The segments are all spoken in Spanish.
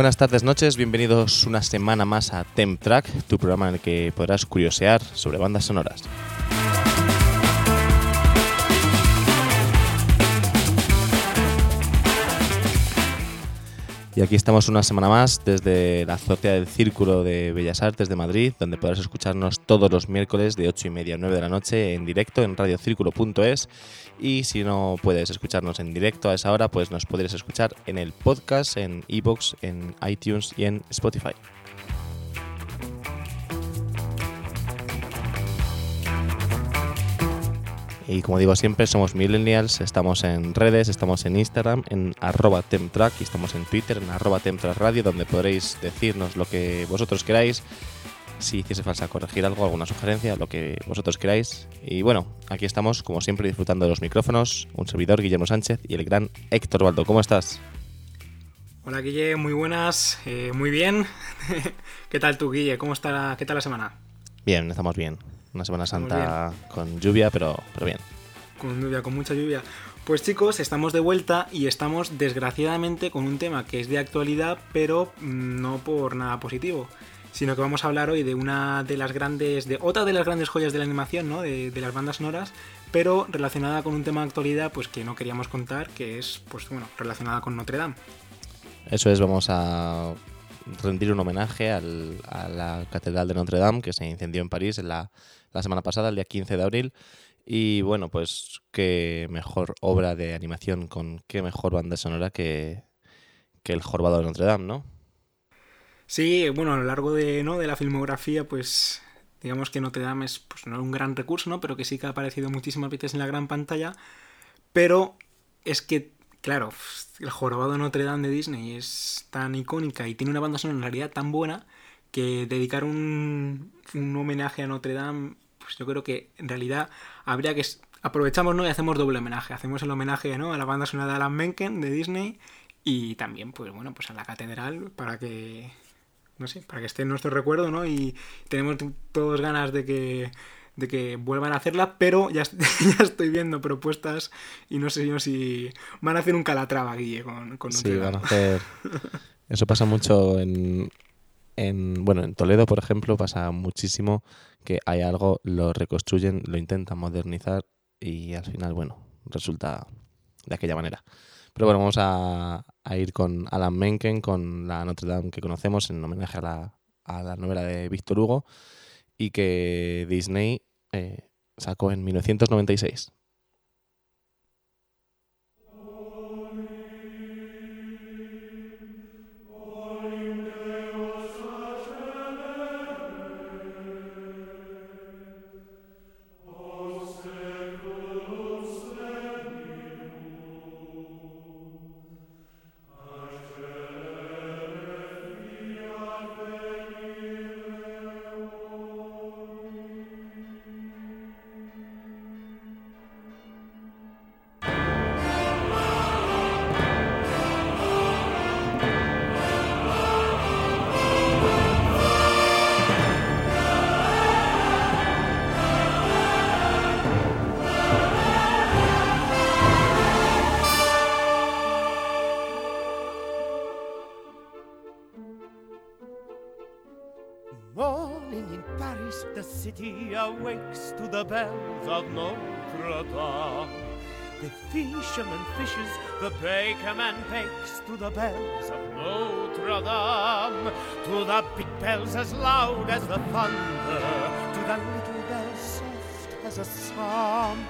Buenas tardes, noches, bienvenidos una semana más a Temp Track, tu programa en el que podrás curiosear sobre bandas sonoras. Y aquí estamos una semana más desde la azotea del Círculo de Bellas Artes de Madrid, donde podrás escucharnos todos los miércoles de 8 y media a 9 de la noche en directo en radiocírculo.es. Y si no puedes escucharnos en directo a esa hora, pues nos podréis escuchar en el podcast, en iBox, en iTunes y en Spotify. Y como digo siempre, somos millennials, estamos en redes, estamos en Instagram, en arroba temtrack y estamos en Twitter, en arroba temtrackradio, donde podréis decirnos lo que vosotros queráis, si hiciese falta corregir algo, alguna sugerencia, lo que vosotros queráis. Y bueno, aquí estamos, como siempre, disfrutando de los micrófonos, un servidor, Guillermo Sánchez, y el gran Héctor Baldo. ¿Cómo estás? Hola Guille, muy buenas, eh, muy bien. ¿Qué tal tú, Guille? ¿Cómo está, qué tal la semana? Bien, estamos bien. Una Semana Santa con lluvia, pero, pero bien. Con lluvia, con mucha lluvia. Pues chicos, estamos de vuelta y estamos desgraciadamente con un tema que es de actualidad, pero no por nada positivo, sino que vamos a hablar hoy de una de las grandes, de otra de las grandes joyas de la animación, ¿no? De, de las bandas sonoras, pero relacionada con un tema de actualidad, pues que no queríamos contar, que es, pues bueno, relacionada con Notre Dame. Eso es, vamos a rendir un homenaje al, a la Catedral de Notre Dame que se incendió en París en la, la semana pasada, el día 15 de abril. Y bueno, pues qué mejor obra de animación con qué mejor banda sonora que, que el Jorobado de Notre Dame, ¿no? Sí, bueno, a lo largo de, ¿no? de la filmografía, pues digamos que Notre Dame es pues, no un gran recurso, ¿no? Pero que sí que ha aparecido muchísimas veces en la gran pantalla. Pero es que, claro, el jorobado de Notre Dame de Disney es tan icónica y tiene una banda sonora en realidad tan buena que dedicar un, un homenaje a Notre Dame, pues yo creo que en realidad habría que... Aprovechamos ¿no? y hacemos doble homenaje. Hacemos el homenaje ¿no? a la banda sonora de Alan Menken de Disney y también, pues bueno, pues a la catedral para que no sé, para que esté en nuestro recuerdo, ¿no? Y tenemos todos ganas de que, de que vuelvan a hacerla, pero ya, ya estoy viendo propuestas y no sé yo si van a hacer un calatrava, Guille, con, con Sí, van a hacer... Eso pasa mucho en, en... Bueno, en Toledo, por ejemplo, pasa muchísimo que hay algo, lo reconstruyen, lo intentan modernizar y al final, bueno, resulta de aquella manera. Pero bueno, vamos a, ir con Alan Menken, con la Notre Dame que conocemos en homenaje a la, a la novela de Víctor Hugo y que Disney eh, sacó en 1996. City awakes to the bells of Notre Dame. The fisherman fishes, the baker man bakes to the bells of Notre Dame. To the big bells as loud as the thunder, to the little bells soft as a psalm.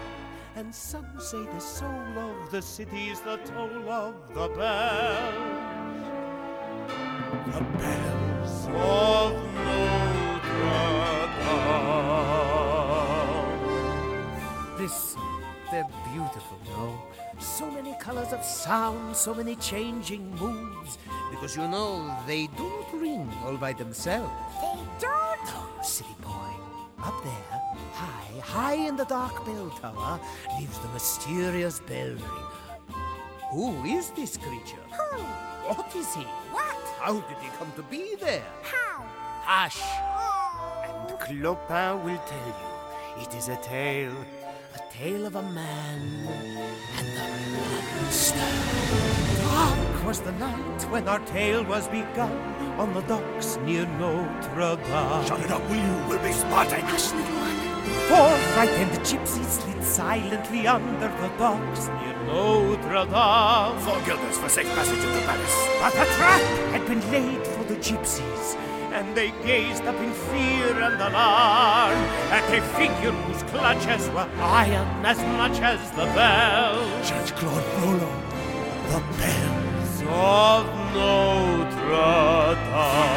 And some say the soul of the city's the toll of the bells. The bells of Notre Dame. Listen, they're beautiful, no? So many colors of sound, so many changing moods. Because you know, they don't ring all by themselves. They don't? No, silly boy. Up there, high, high in the dark bell tower, lives the mysterious bell ringer. Who is this creature? Who? What is he? What? How did he come to be there? How? Hush! Oh. And Clopin will tell you. It is a tale, tale of a man and the monster. Dark was the night when our tale was begun on the docks near Notre Dame. Shut it up, will you? We'll be spotted. Hush, little one. Four frightened gypsies slid silently under the docks near Notre Dame. Four guilders for safe passage to the palace. But a trap had been laid for the gypsies, and they gazed up in fear and alarm at a figure whose clutches were iron as much as the bells Judge Claude Frollo. The bells. of Notre Dame.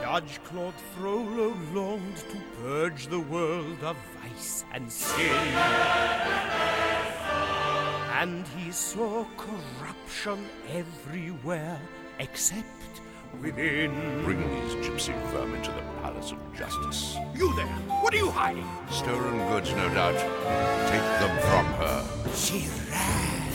Judge Claude Frollo longed to purge the world of vice and sin. And he saw corruption everywhere except within. Bring these gypsy vermin to the Palace of Justice. You there. What are you hiding? Stolen goods, no doubt. Take them from her. She ran.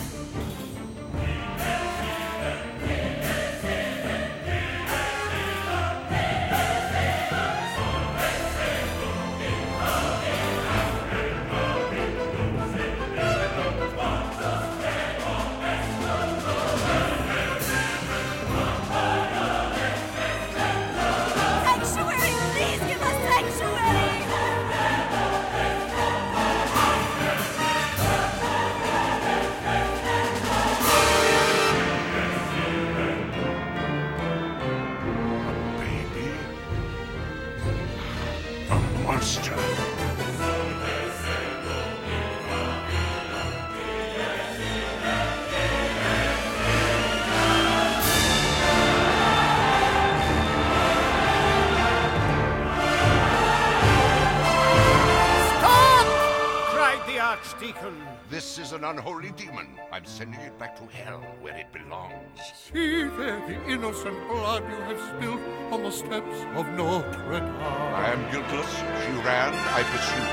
To hell where it belongs. See there the innocent blood you have spilled on the steps of Notre Dame. I am guiltless. She ran. I pursued.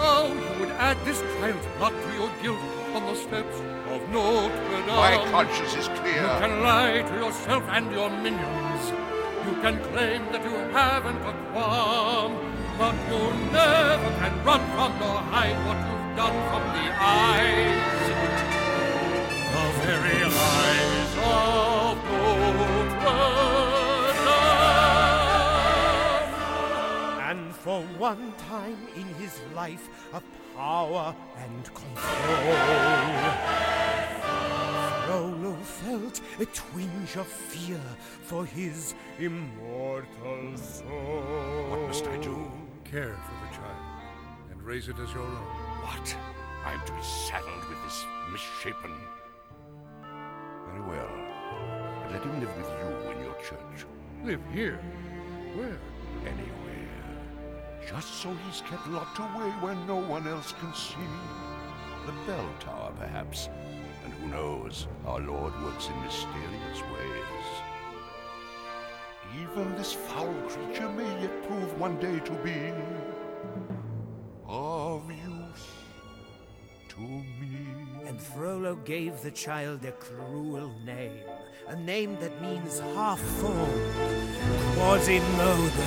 Oh, you would add this child's blood to your guilt on the steps of Notre Dame. My conscience is clear. You can lie to yourself and your minions. You can claim that you haven't a qualm, but you never can run from nor hide what you've done from the eyes. For one time in his life of power and control, Frollo felt a twinge of fear for his immortal soul. What must I do? Care for the child and raise it as your own. What? I'm to be saddled with this misshapen. Very well. But let him live with you in your church. Live here? Where? Anywhere. Just so he's kept locked away where no one else can see. The bell tower, perhaps. And who knows, our Lord works in mysterious ways. Even this foul creature may yet prove one day to be Gave the child a cruel name, a name that means half full, Quasimodo.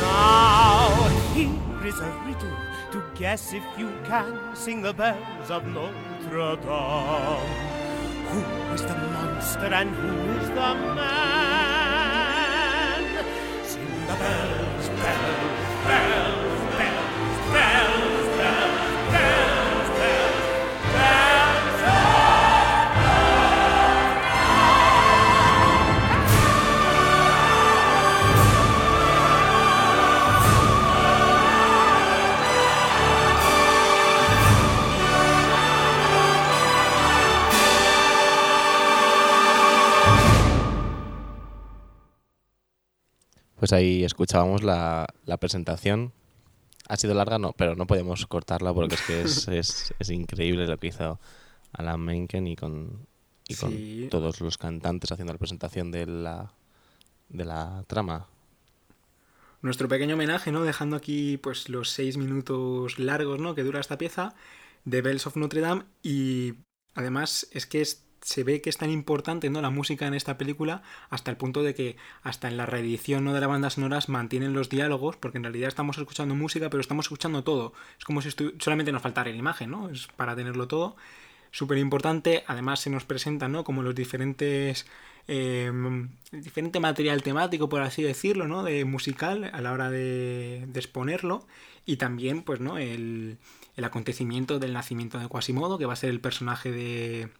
Now here is a riddle to guess if you can sing the bells of Notre Dame. Who is the monster and who is the man? Pues ahí escuchábamos la, la presentación. Ha sido larga, no, pero no podemos cortarla porque es que es, es, es increíble lo que hizo Alan Menken y con, y con Sí. todos los cantantes haciendo la presentación de la, de la trama. Nuestro pequeño homenaje, ¿no? Dejando aquí pues los seis minutos largos, ¿no? Que dura esta pieza de Bells of Notre Dame y además es que es se ve que es tan importante ¿no? la música en esta película hasta el punto de que hasta en la reedición ¿no? de la banda sonoras mantienen los diálogos porque en realidad estamos escuchando música pero estamos escuchando todo es como si solamente nos faltara la imagen no es para tenerlo todo súper importante además se nos presentan ¿no? como los diferentes eh, diferente material temático por así decirlo no de musical a la hora de, de exponerlo y también pues no el, el acontecimiento del nacimiento de Quasimodo que va a ser el personaje de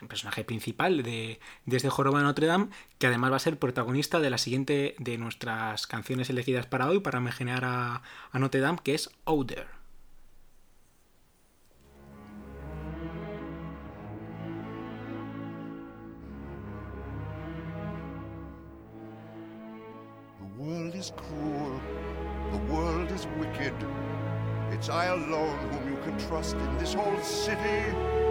el personaje principal de, de este Joroba de Notre Dame, que además va a ser protagonista de la siguiente de nuestras canciones elegidas para hoy, para imaginar a, a Notre Dame, que es Oder. The world is cruel. The world is wicked. It's I alone whom you can trust in this whole city.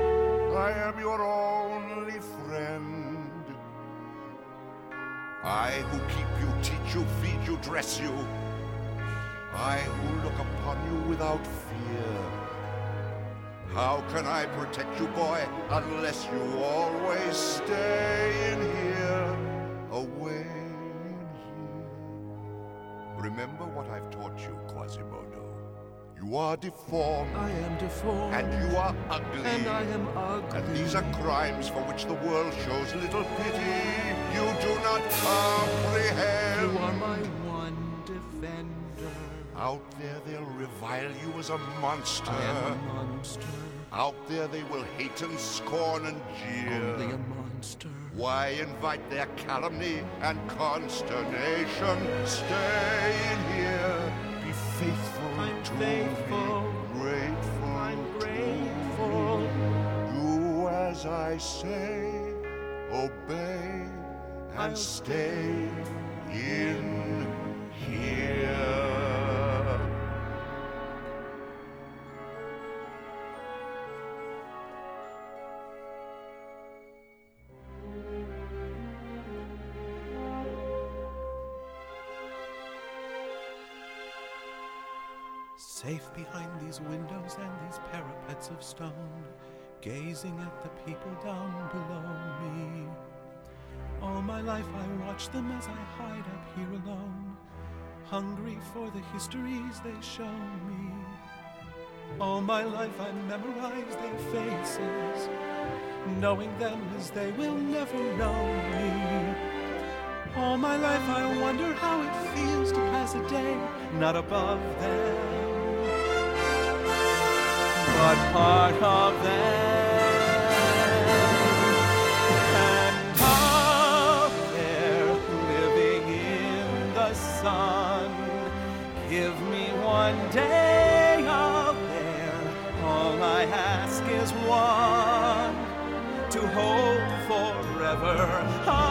I am your only friend. I who keep you, teach you, feed you, dress you. I who look upon you without fear. How can I protect you, boy, unless you always stay in here, away in here? Remember You are deformed. I am deformed. And you are ugly. And I am ugly. And these are crimes for which the world shows little pity. You do not comprehend. You are my one defender. Out there they'll revile you as a monster. I am a monster. Out there they will hate and scorn and jeer. Only a monster. Why invite their calumny and consternation? Stay in here. Be faithful Faithful. Grateful. I'm grateful. Do as I say. Obey and I'll stay in here. Safe behind these windows and these parapets of stone, gazing at the people down below me. All my life I watch them as I hide up here alone, hungry for the histories they show me. All my life I memorize their faces, knowing them as they will never know me. All my life I wonder how it feels to pass a day not above them, but part of them. And up there, living in the sun, give me one day out there. All I ask is one to hold forever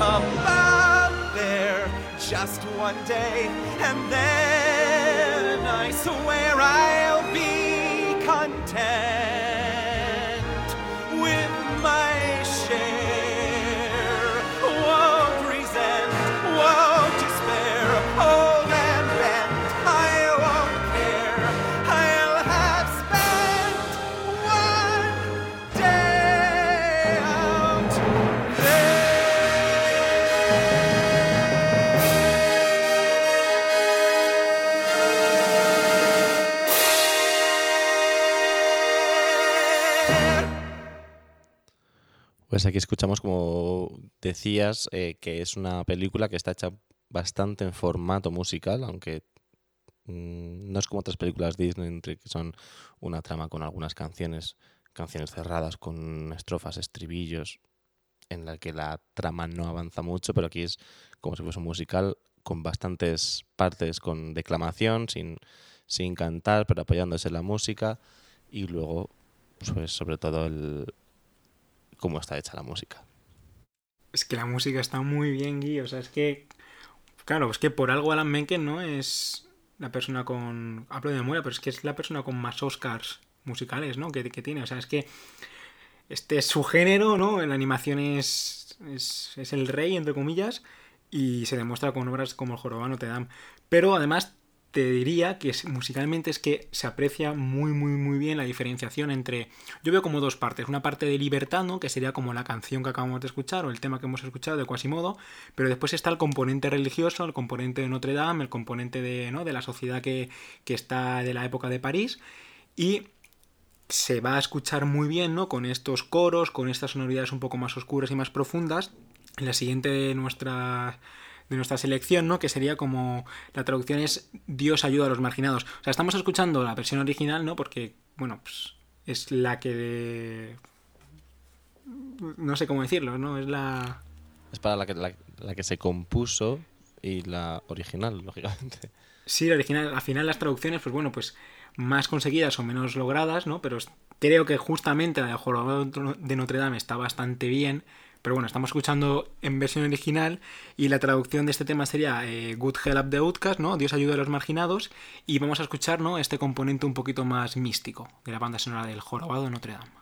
about there just one day, and then I swear I'll be Aquí escuchamos, como decías, eh, que es una película que está hecha bastante en formato musical, aunque mm, no es como otras películas Disney, que son una trama con algunas canciones, canciones cerradas, con estrofas, estribillos, en la que la trama no avanza mucho, pero aquí es como si fuese un musical con bastantes partes con declamación, sin, sin cantar, pero apoyándose en la música, y luego, pues sobre todo el cómo está hecha la música. Es que la música está muy bien, Gui. O sea, es que. Claro, es que por algo Alan Menken no es la persona con. Hablo de memoria, pero es que es la persona con más Oscars musicales, ¿no? Que, tiene. O sea, es que. Este es su género, ¿no? La animación es, es, es el rey, entre comillas. Y se demuestra con obras como El Jorobano Te Dam. Pero además te diría que musicalmente es que se aprecia muy, muy, muy bien la diferenciación entre. Yo veo como dos partes. Una parte de libertad, ¿no? Que sería como la canción que acabamos de escuchar o el tema que hemos escuchado de Quasimodo. Pero después está el componente religioso, el componente de Notre Dame, el componente de, ¿no? de la sociedad que, que está de la época de París. Y se va a escuchar muy bien, ¿no? Con estos coros, con estas sonoridades un poco más oscuras y más profundas. La siguiente de nuestra de nuestra selección, ¿no? Que sería como la traducción es Dios ayuda a los marginados. O sea, estamos escuchando la versión original, ¿no? Porque, bueno, pues es la que no sé cómo decirlo, ¿no? Es la Es para la que, la, la que se compuso y la original, lógicamente. Sí, la original, al final las traducciones, pues bueno, pues más conseguidas o menos logradas, ¿no? Pero creo que justamente la de Jorobado de Notre Dame está bastante bien. Pero bueno, estamos escuchando en versión original y la traducción de este tema sería eh, Good Help the Outcast, ¿no? Dios ayuda a los marginados. Y vamos a escuchar, ¿no? Este componente un poquito más místico de la banda sonora del Jorobado de Notre Dame.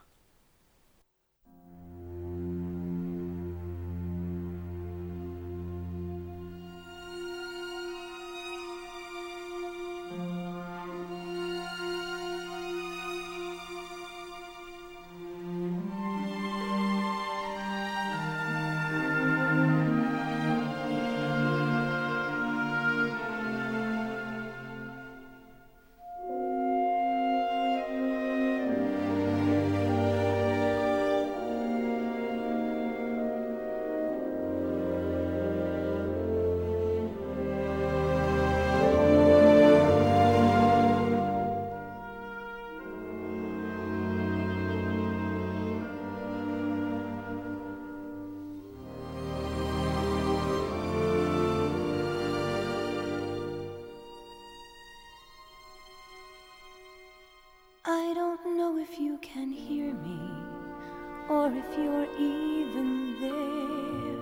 Or if you're even there.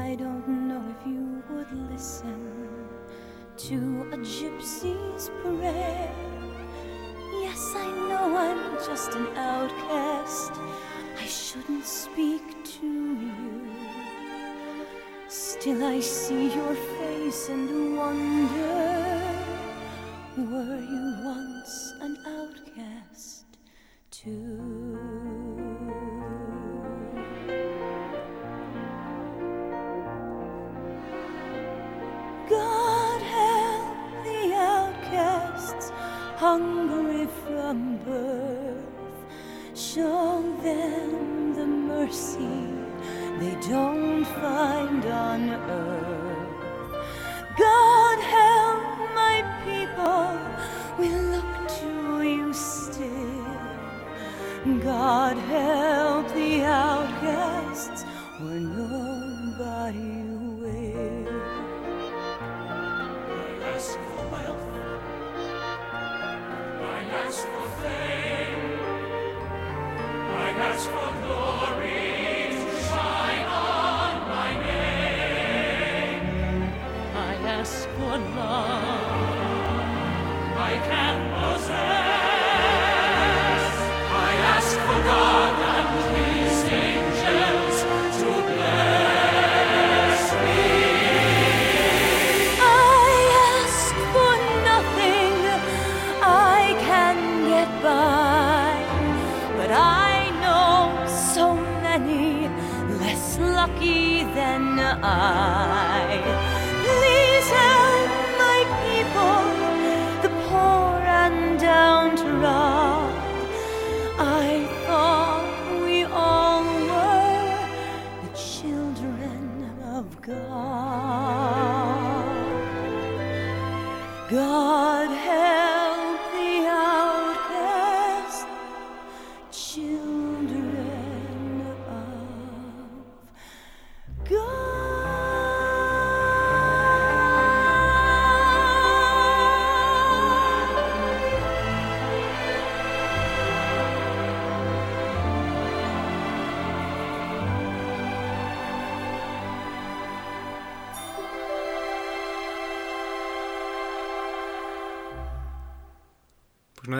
I don't know if you would listen to a gypsy's prayer. Yes, I know I'm just an outcast. I shouldn't speak to you. Still, I see your face and wonder. Were you once find on earth. God help my people, we look to you still. God help the outcasts where nobody will. I ask for wealth. I ask for fame. I ask for glory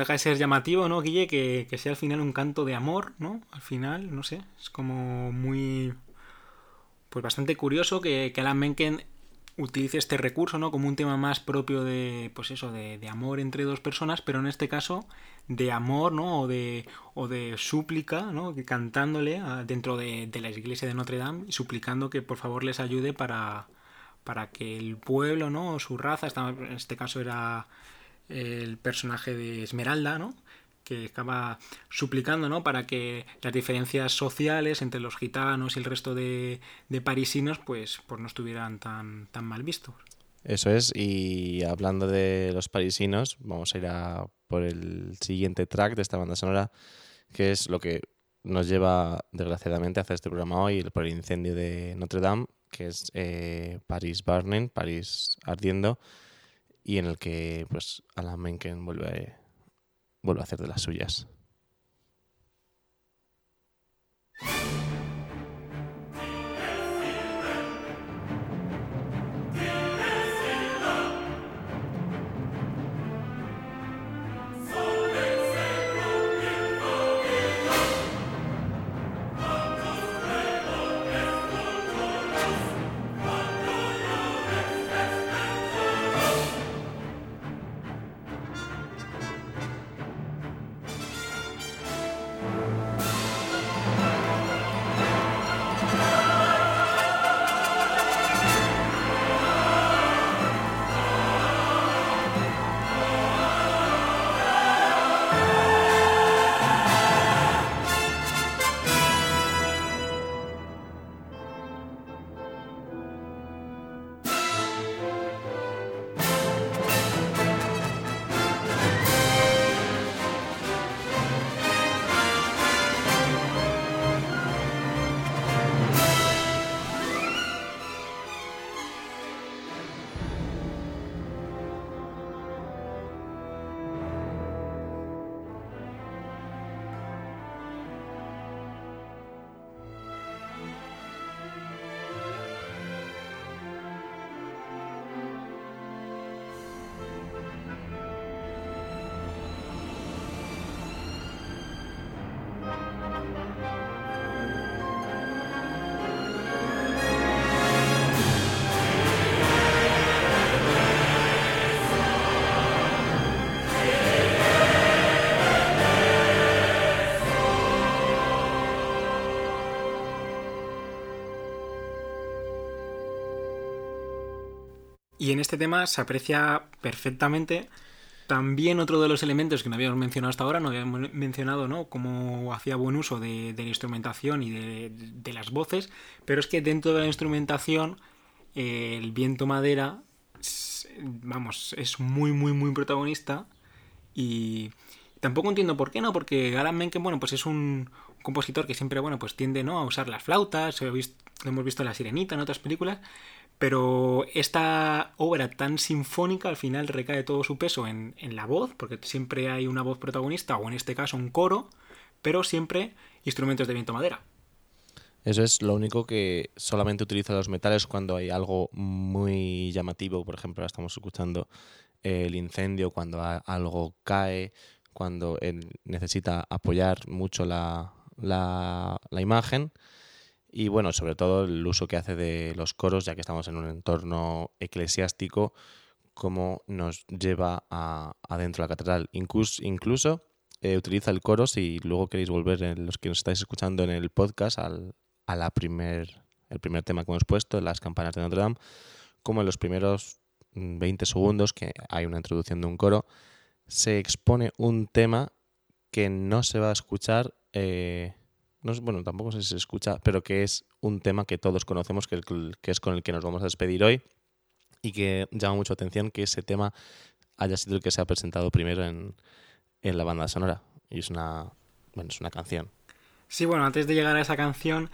deja de ser llamativo, ¿no, Guille? Que, que sea al final un canto de amor, ¿no? Al final, no sé, es como muy... Pues bastante curioso que, que Alan Menken utilice este recurso, ¿no? Como un tema más propio de, pues eso, de, de amor entre dos personas, pero en este caso de amor, ¿no? O de, o de súplica, ¿no? Cantándole dentro de, la iglesia de Notre Dame suplicando que por favor les ayude para, para que el pueblo, ¿no? O su raza, en este caso era el personaje de Esmeralda, ¿no? que estaba suplicando, ¿no? Para que las diferencias sociales entre los gitanos y el resto de, parisinos, pues, pues no estuvieran tan, tan mal vistos. Eso es, y hablando de los parisinos, vamos a ir a por el siguiente track de esta banda sonora, que es lo que nos lleva, desgraciadamente, a hacer este programa hoy, por el incendio de Notre Dame, que es eh, París Burning, París ardiendo, y en el que pues Alan Menken vuelve, vuelve a hacer de las suyas. Y en este tema se aprecia perfectamente también otro de los elementos que no habíamos mencionado hasta ahora, no habíamos mencionado, ¿no? Cómo hacía buen uso de, la instrumentación y de, las voces, pero es que dentro de la instrumentación eh, el viento madera, s- vamos, es muy, muy, muy protagonista y tampoco entiendo por qué, ¿no? Porque Alan Menken, bueno, pues es un, compositor que siempre, bueno, pues tiende, ¿no? A usar las flautas, lo hemos visto en La Sirenita, en otras películas, pero esta obra tan sinfónica al final recae todo su peso en, en la voz, porque siempre hay una voz protagonista, o en este caso un coro, pero siempre instrumentos de viento madera. Eso es lo único que solamente utiliza los metales cuando hay algo muy llamativo. Por ejemplo, ahora estamos escuchando el incendio, cuando algo cae, cuando él necesita apoyar mucho la- la imagen. Y bueno, sobre todo el uso que hace de los coros, ya que estamos en un entorno eclesiástico, cómo nos lleva a, adentro de la catedral. Incluso, eh, utiliza el coro, si luego queréis volver, en los que nos estáis escuchando en el podcast, al, a la primer, el primer tema que hemos puesto, las campanas de Notre Dame, como en los primeros mm, 20 segundos, que hay una introducción de un coro, se expone un tema que no se va a escuchar, eh, no es- bueno, tampoco sé si se escucha, pero que es un tema que todos conocemos, que, que es con el que nos vamos a despedir hoy, y que llama mucho atención que ese tema haya sido el que se ha presentado primero en, en la banda sonora. Y es una bueno, es una canción. Sí, bueno, antes de llegar a esa canción,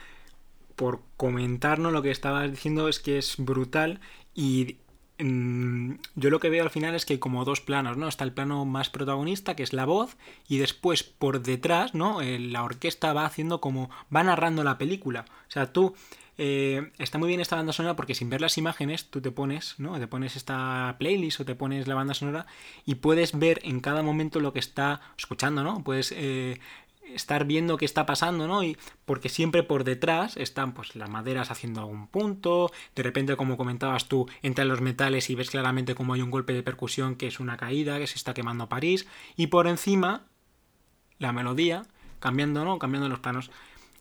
por comentarnos lo que estabas diciendo es que es brutal y yo lo que veo al final es que hay como dos planos, ¿no? Está el plano más protagonista, que es la voz, y después por detrás, ¿no? Eh, la orquesta va haciendo como... va narrando la película. O sea, tú... eh, está muy bien esta banda sonora porque sin ver las imágenes tú te pones, ¿no? Te pones esta playlist o te pones la banda sonora y puedes ver en cada momento lo que está escuchando, ¿no? Puedes eh, estar viendo qué está pasando, ¿no? Y porque siempre por detrás están pues las maderas haciendo algún punto, de repente como comentabas tú, entran los metales y ves claramente como hay un golpe de percusión que es una caída, que se está quemando París, y por encima la melodía cambiando, ¿no? Cambiando los planos.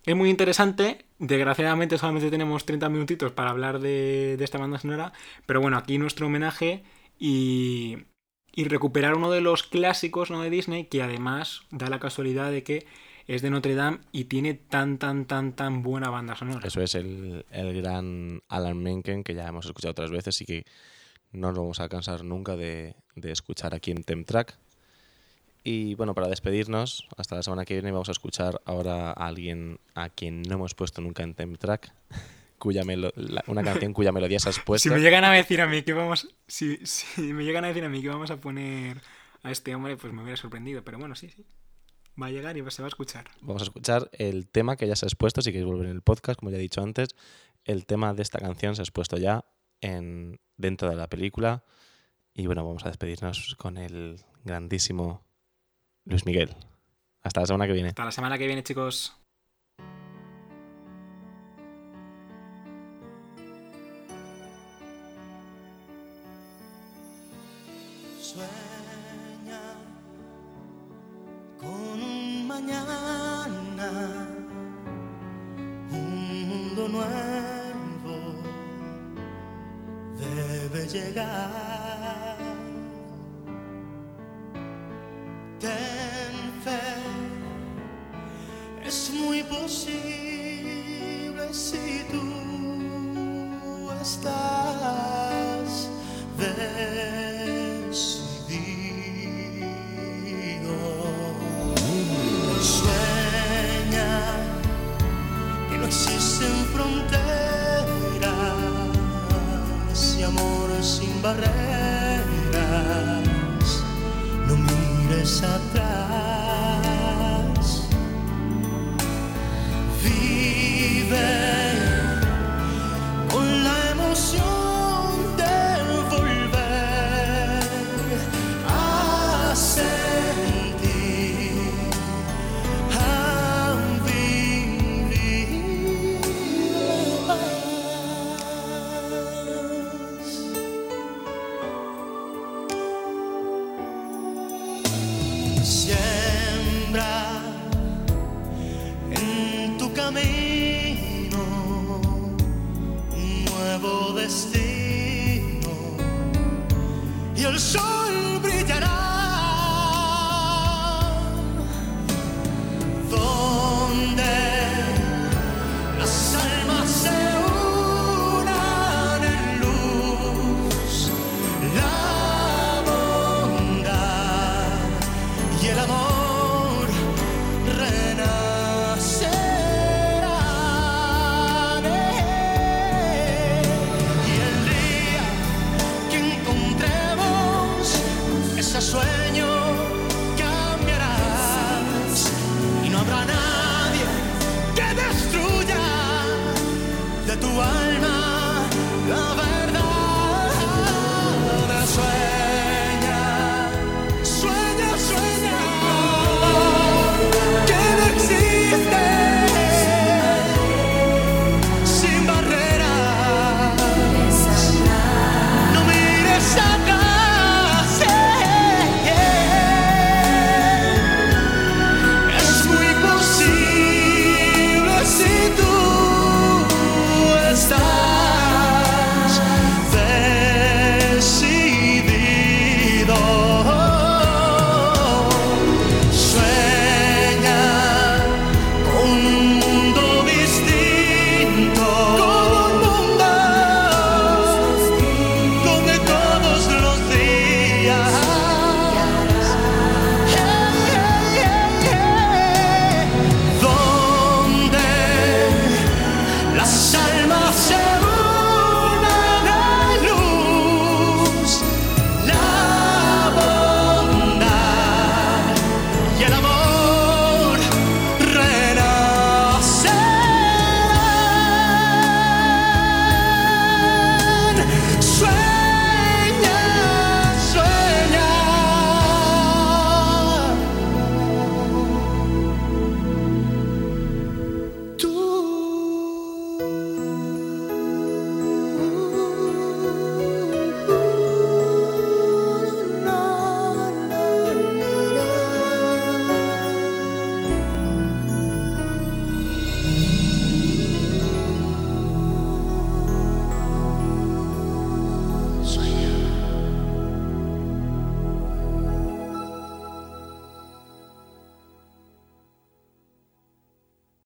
Es muy interesante, desgraciadamente solamente tenemos 30 minutitos para hablar de, de esta banda sonora, pero bueno, aquí nuestro homenaje y, y recuperar uno de los clásicos ¿no? de Disney que además da la casualidad de que es de Notre Dame y tiene tan, tan, tan, tan buena banda sonora. Eso es el, el gran Alan Menken, que ya hemos escuchado otras veces y que no nos vamos a cansar nunca de, de escuchar aquí en Temtrack. Y bueno, para despedirnos, hasta la semana que viene vamos a escuchar ahora a alguien a quien no hemos puesto nunca en Temtrack, cuya melo- la- una canción cuya melodía se has puesto. Si me llegan a decir a mí que vamos. Si, si me llegan a decir a mí que vamos a poner a este hombre, pues me hubiera sorprendido. Pero bueno, sí, sí. Va a llegar y se va a escuchar. Vamos a escuchar el tema que ya se ha expuesto, si queréis volver en el podcast, como ya he dicho antes, el tema de esta canción se ha expuesto ya en, dentro de la película. Y bueno, vamos a despedirnos con el grandísimo Luis Miguel. Hasta la semana que viene. Hasta la semana que viene, chicos. Sueña con un mañana, un mundo nuevo debe llegar.